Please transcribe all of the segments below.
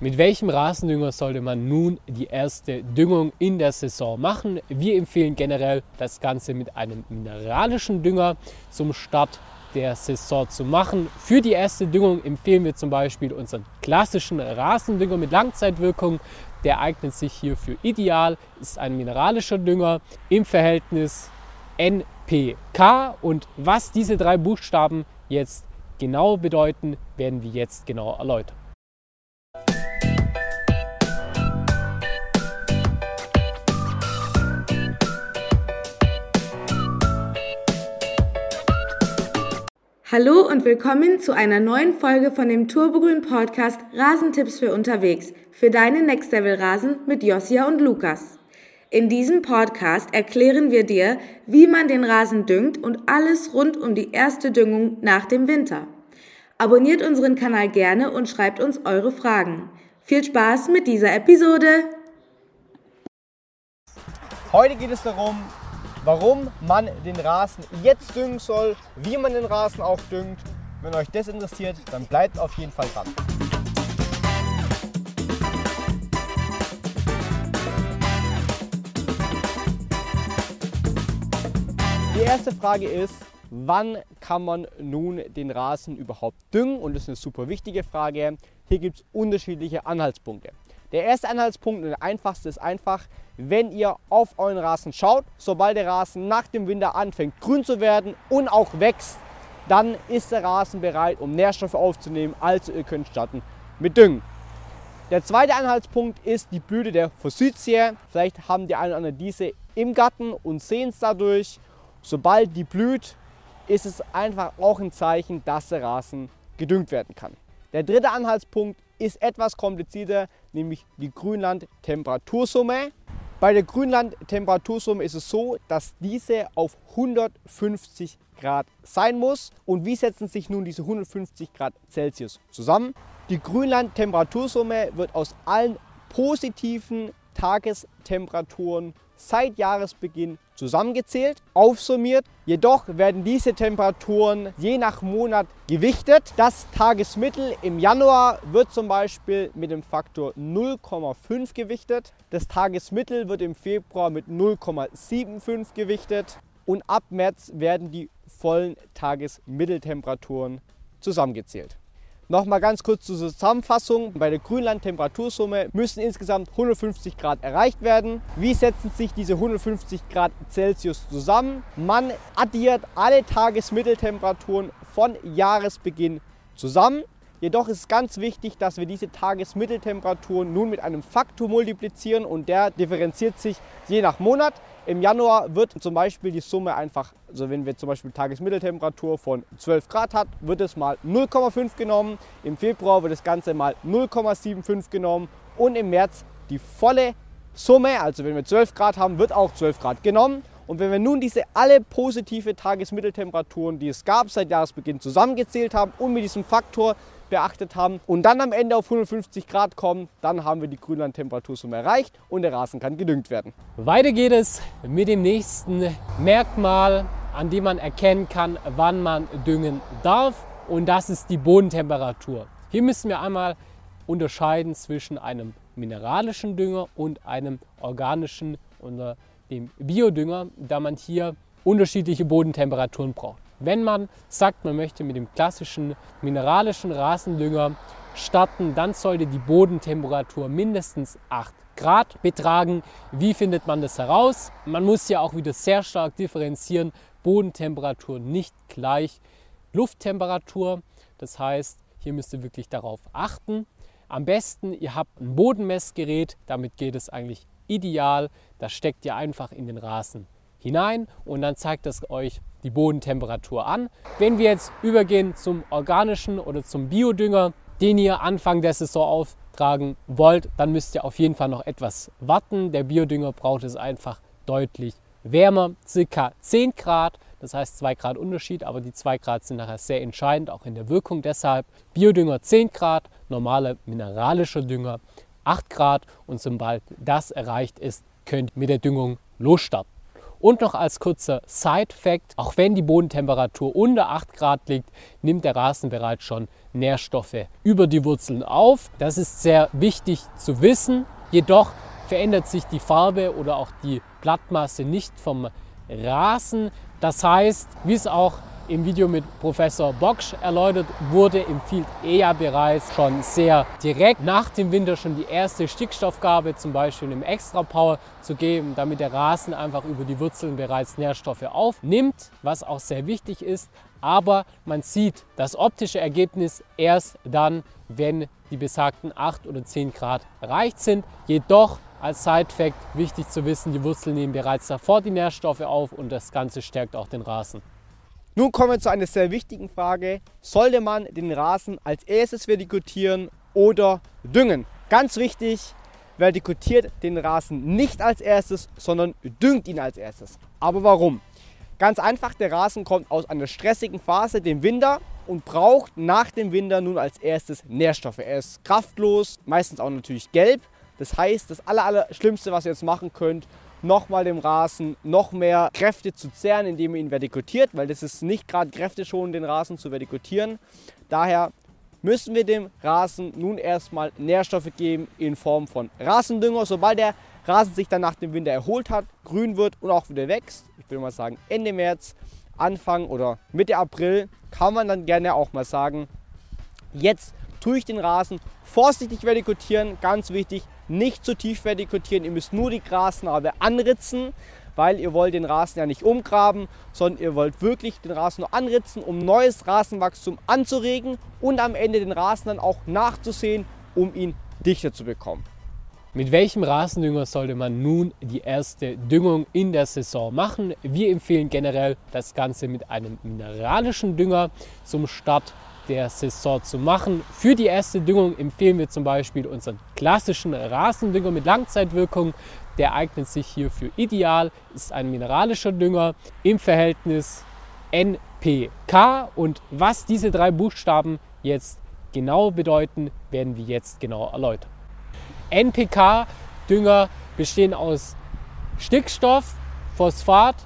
Mit welchem Rasendünger sollte man nun die erste Düngung in der Saison machen? Wir empfehlen generell das Ganze mit einem mineralischen Dünger zum Start der Saison zu machen. Für die erste Düngung empfehlen wir zum Beispiel unseren klassischen Rasendünger mit Langzeitwirkung. Der eignet sich hierfür ideal, ist ein mineralischer Dünger im Verhältnis NPK. Und was diese drei Buchstaben jetzt genau bedeuten, werden wir jetzt genau erläutern. Hallo und willkommen zu einer neuen Folge von dem Turbogrün Podcast Rasentipps für unterwegs für deine Next Level Rasen mit Josia und Lukas. In diesem Podcast erklären wir dir, wie man den Rasen düngt und alles rund um die erste Düngung nach dem Winter. Abonniert unseren Kanal gerne und schreibt uns eure Fragen. Viel Spaß mit dieser Episode! Heute geht es darum, warum man den Rasen jetzt düngen soll, wie man den Rasen auch düngt. Wenn euch das interessiert, dann bleibt auf jeden Fall dran. Die erste Frage ist, wann kann man nun den Rasen überhaupt düngen? Und das ist eine super wichtige Frage. Hier gibt es unterschiedliche Anhaltspunkte. Der erste Anhaltspunkt und der einfachste ist einfach, wenn ihr auf euren Rasen schaut, sobald der Rasen nach dem Winter anfängt grün zu werden und auch wächst, dann ist der Rasen bereit, um Nährstoffe aufzunehmen. Also ihr könnt starten mit Düngen. Der zweite Anhaltspunkt ist die Blüte der Forsythie. Vielleicht haben die einen oder anderen diese im Garten und sehen es dadurch. Sobald die blüht, ist es einfach auch ein Zeichen, dass der Rasen gedüngt werden kann. Der dritte Anhaltspunkt ist etwas komplizierter, nämlich die Grünland-Temperatursumme. Bei der Grünland-Temperatursumme ist es so, dass diese auf 150 Grad sein muss. Und wie setzen sich nun diese 150 Grad Celsius zusammen? Die Grünland-Temperatursumme wird aus allen positiven Tagestemperaturen seit Jahresbeginn zusammengezählt, aufsummiert. Jedoch werden diese Temperaturen je nach Monat gewichtet. Das Tagesmittel im Januar wird zum Beispiel mit dem Faktor 0,5 gewichtet. Das Tagesmittel wird im Februar mit 0,75 gewichtet. Und ab März werden die vollen Tagesmitteltemperaturen zusammengezählt. Nochmal ganz kurz zur Zusammenfassung. Bei der Grünland-Temperatursumme müssen insgesamt 150 Grad erreicht werden. Wie setzen sich diese 150 Grad Celsius zusammen? Man addiert alle Tagesmitteltemperaturen von Jahresbeginn zusammen. Jedoch ist ganz wichtig, dass wir diese Tagesmitteltemperaturen nun mit einem Faktor multiplizieren und der differenziert sich je nach Monat. Im Januar wird zum Beispiel die Summe einfach, also wenn wir zum Beispiel Tagesmitteltemperatur von 12 Grad hat, wird es mal 0,5 genommen. Im Februar wird das Ganze mal 0,75 genommen und im März die volle Summe, also wenn wir 12 Grad haben, wird auch 12 Grad genommen. Und wenn wir nun diese alle positive Tagesmitteltemperaturen, die es gab seit Jahresbeginn, zusammengezählt haben und mit diesem Faktor beachtet haben und dann am Ende auf 150 Grad kommen, dann haben wir die Grünland-Temperatursumme erreicht und der Rasen kann gedüngt werden. Weiter geht es mit dem nächsten Merkmal, an dem man erkennen kann, wann man düngen darf und das ist die Bodentemperatur. Hier müssen wir einmal unterscheiden zwischen einem mineralischen Dünger und einem organischen oder dem Biodünger, da man hier unterschiedliche Bodentemperaturen braucht. Wenn man sagt, man möchte mit dem klassischen mineralischen Rasendünger starten, dann sollte die Bodentemperatur mindestens 8 Grad betragen. Wie findet man das heraus? Man muss ja auch wieder sehr stark differenzieren. Bodentemperatur nicht gleich Lufttemperatur. Das heißt, hier müsst ihr wirklich darauf achten. Am besten, ihr habt ein Bodenmessgerät, damit geht es eigentlich ideal. Das steckt ihr einfach in den Rasen hinein und dann zeigt es euch die Bodentemperatur an. Wenn wir jetzt übergehen zum organischen oder zum Biodünger, den ihr Anfang der Saison auftragen wollt, dann müsst ihr auf jeden Fall noch etwas warten. Der Biodünger braucht es einfach deutlich wärmer, circa 10 Grad. Das heißt 2 Grad Unterschied, aber die 2 Grad sind nachher sehr entscheidend, auch in der Wirkung. Deshalb Biodünger 10 Grad, normaler mineralischer Dünger 8 Grad und sobald das erreicht ist, könnt ihr mit der Düngung losstarten. Und noch als kurzer Side-Fact, auch wenn die Bodentemperatur unter 8 Grad liegt, nimmt der Rasen bereits schon Nährstoffe über die Wurzeln auf. Das ist sehr wichtig zu wissen. Jedoch verändert sich die Farbe oder auch die Blattmasse nicht vom Rasen. Das heißt, wie es auch im Video mit Professor Bocksch erläutert wurde, empfiehlt EA bereits schon sehr direkt nach dem Winter schon die erste Stickstoffgabe, zum Beispiel im Extra Power zu geben, damit der Rasen einfach über die Wurzeln bereits Nährstoffe aufnimmt, was auch sehr wichtig ist. Aber man sieht das optische Ergebnis erst dann, wenn die besagten 8 oder 10 Grad erreicht sind. Jedoch als Side-Fact wichtig zu wissen, die Wurzeln nehmen bereits davor die Nährstoffe auf und das Ganze stärkt auch den Rasen. Nun kommen wir zu einer sehr wichtigen Frage. Sollte man den Rasen als erstes vertikutieren oder düngen? Ganz wichtig, vertikutiert den Rasen nicht als erstes, sondern düngt ihn als erstes. Aber warum? Ganz einfach, der Rasen kommt aus einer stressigen Phase, dem Winter, und braucht nach dem Winter nun als erstes Nährstoffe. Er ist kraftlos, meistens auch natürlich gelb. Das heißt, das Allerschlimmste, was ihr jetzt machen könnt, nochmal dem Rasen noch mehr Kräfte zu zehren, indem ihr ihn vertikutiert, weil das ist nicht gerade kräfteschonend, den Rasen zu vertikutieren. Daher müssen wir dem Rasen nun erstmal Nährstoffe geben in Form von Rasendünger. Sobald der Rasen sich dann nach dem Winter erholt hat, grün wird und auch wieder wächst, ich würde mal sagen Ende März, Anfang oder Mitte April, kann man dann gerne auch mal sagen, jetzt tue ich den Rasen vorsichtig vertikutieren, ganz wichtig, nicht zu tief vertikutieren. Ihr müsst nur die Grasnarbe anritzen, weil ihr wollt den Rasen ja nicht umgraben, sondern ihr wollt wirklich den Rasen nur anritzen, um neues Rasenwachstum anzuregen und am Ende den Rasen dann auch nachzusehen, um ihn dichter zu bekommen. Mit welchem Rasendünger sollte man nun die erste Düngung in der Saison machen? Wir empfehlen generell das Ganze mit einem mineralischen Dünger zum Start der Saison zu machen. Für die erste Düngung empfehlen wir zum Beispiel unseren klassischen Rasendünger mit Langzeitwirkung. Der eignet sich hierfür ideal, ist ein mineralischer Dünger im Verhältnis NPK. Und was diese drei Buchstaben jetzt genau bedeuten, werden wir jetzt genau erläutern. NPK-Dünger bestehen aus Stickstoff, Phosphat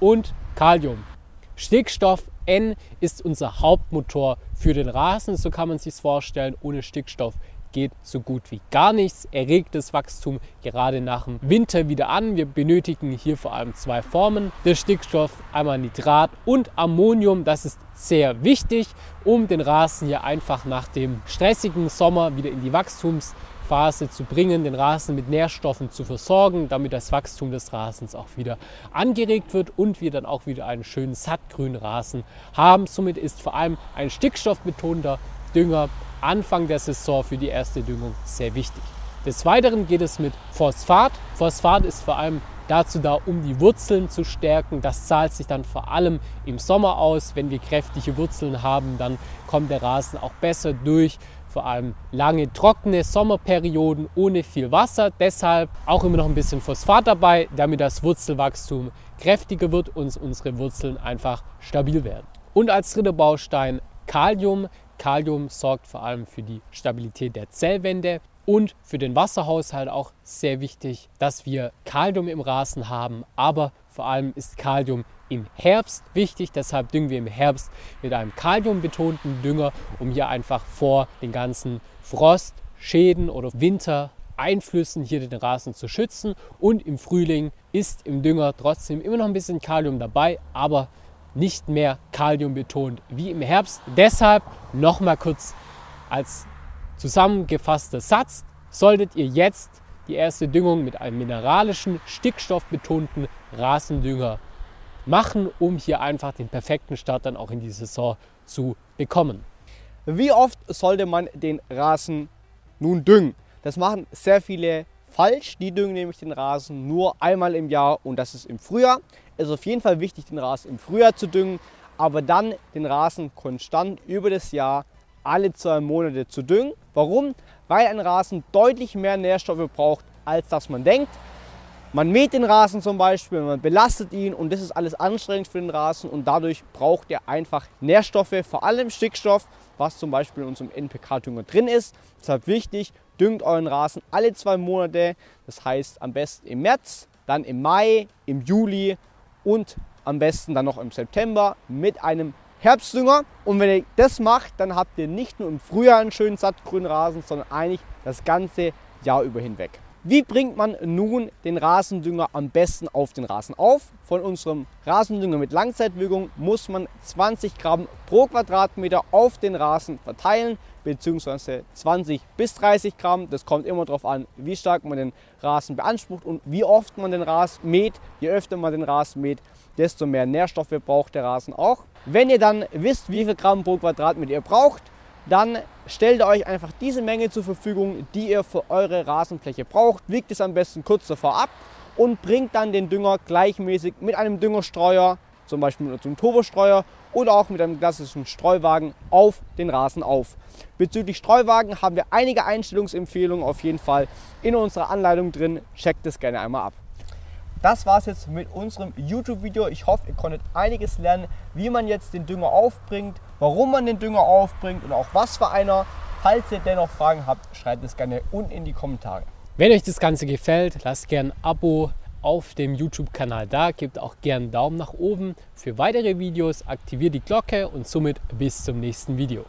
und Kalium. Stickstoff N ist unser Hauptmotor für den Rasen. So kann man sich vorstellen. Ohne Stickstoff geht so gut wie gar nichts. Er regt das Wachstum gerade nach dem Winter wieder an. Wir benötigen hier vor allem zwei Formen des Stickstoff, einmal Nitrat und Ammonium. Das ist sehr wichtig, um den Rasen hier einfach nach dem stressigen Sommer wieder in die Wachstums Phase zu bringen, den Rasen mit Nährstoffen zu versorgen, damit das Wachstum des Rasens auch wieder angeregt wird und wir dann auch wieder einen schönen sattgrünen Rasen haben. Somit ist vor allem ein stickstoffbetonter Dünger Anfang der Saison für die erste Düngung sehr wichtig. Des Weiteren geht es mit Phosphat. Phosphat ist vor allem dazu da, um die Wurzeln zu stärken. Das zahlt sich dann vor allem im Sommer aus. Wenn wir kräftige Wurzeln haben, dann kommt der Rasen auch besser durch vor allem lange trockene Sommerperioden ohne viel Wasser. Deshalb auch immer noch ein bisschen Phosphat dabei, damit das Wurzelwachstum kräftiger wird und unsere Wurzeln einfach stabil werden. Und als dritter Baustein Kalium. Kalium sorgt vor allem für die Stabilität der Zellwände und für den Wasserhaushalt auch sehr wichtig, dass wir Kalium im Rasen haben, aber vor allem ist Kalium im Herbst wichtig. Deshalb düngen wir im Herbst mit einem kaliumbetonten Dünger, um hier einfach vor den ganzen Frostschäden oder Wintereinflüssen hier den Rasen zu schützen. Und im Frühling ist im Dünger trotzdem immer noch ein bisschen Kalium dabei, aber nicht mehr Kalium betont wie im Herbst. Deshalb nochmal kurz als zusammengefasster Satz, solltet ihr jetzt die erste Düngung mit einem mineralischen, stickstoffbetonten Rasendünger machen, um hier einfach den perfekten Start dann auch in die Saison zu bekommen. Wie oft sollte man den Rasen nun düngen? Das machen sehr viele falsch. Die düngen nämlich den Rasen nur einmal im Jahr und das ist im Frühjahr. Es ist auf jeden Fall wichtig, den Rasen im Frühjahr zu düngen, aber dann den Rasen konstant über das Jahr alle zwei Monate zu düngen. Warum? Weil ein Rasen deutlich mehr Nährstoffe braucht, als das man denkt. Man mäht den Rasen zum Beispiel, man belastet ihn und das ist alles anstrengend für den Rasen und dadurch braucht er einfach Nährstoffe, vor allem Stickstoff, was zum Beispiel in unserem NPK-Dünger drin ist. Deshalb wichtig, düngt euren Rasen alle zwei Monate, das heißt am besten im März, dann im Mai, im Juli und am besten dann noch im September mit einem Herbstdünger. Und wenn ihr das macht, dann habt ihr nicht nur im Frühjahr einen schönen sattgrünen Rasen, sondern eigentlich das ganze Jahr über hinweg. Wie bringt man nun den Rasendünger am besten auf den Rasen auf? Von unserem Rasendünger mit Langzeitwirkung muss man 20 Gramm pro Quadratmeter auf den Rasen verteilen, beziehungsweise 20 bis 30 Gramm. Das kommt immer darauf an, wie stark man den Rasen beansprucht und wie oft man den Rasen mäht. Je öfter man den Rasen mäht, desto mehr Nährstoffe braucht der Rasen auch. Wenn ihr dann wisst, wie viel Gramm pro Quadratmeter ihr braucht, dann stellt ihr euch einfach diese Menge zur Verfügung, die ihr für eure Rasenfläche braucht. Wiegt es am besten kurz davor ab und bringt dann den Dünger gleichmäßig mit einem Düngerstreuer, zum Beispiel mit einem Turbostreuer oder auch mit einem klassischen Streuwagen auf den Rasen auf. Bezüglich Streuwagen haben wir einige Einstellungsempfehlungen auf jeden Fall in unserer Anleitung drin. Checkt es gerne einmal ab. Das war es jetzt mit unserem YouTube-Video. Ich hoffe, ihr konntet einiges lernen, wie man jetzt den Dünger aufbringt, warum man den Dünger aufbringt und auch was für einer. Falls ihr dennoch Fragen habt, schreibt es gerne unten in die Kommentare. Wenn euch das Ganze gefällt, lasst gerne ein Abo auf dem YouTube-Kanal da, gebt auch gerne einen Daumen nach oben für weitere Videos, aktiviert die Glocke und somit bis zum nächsten Video.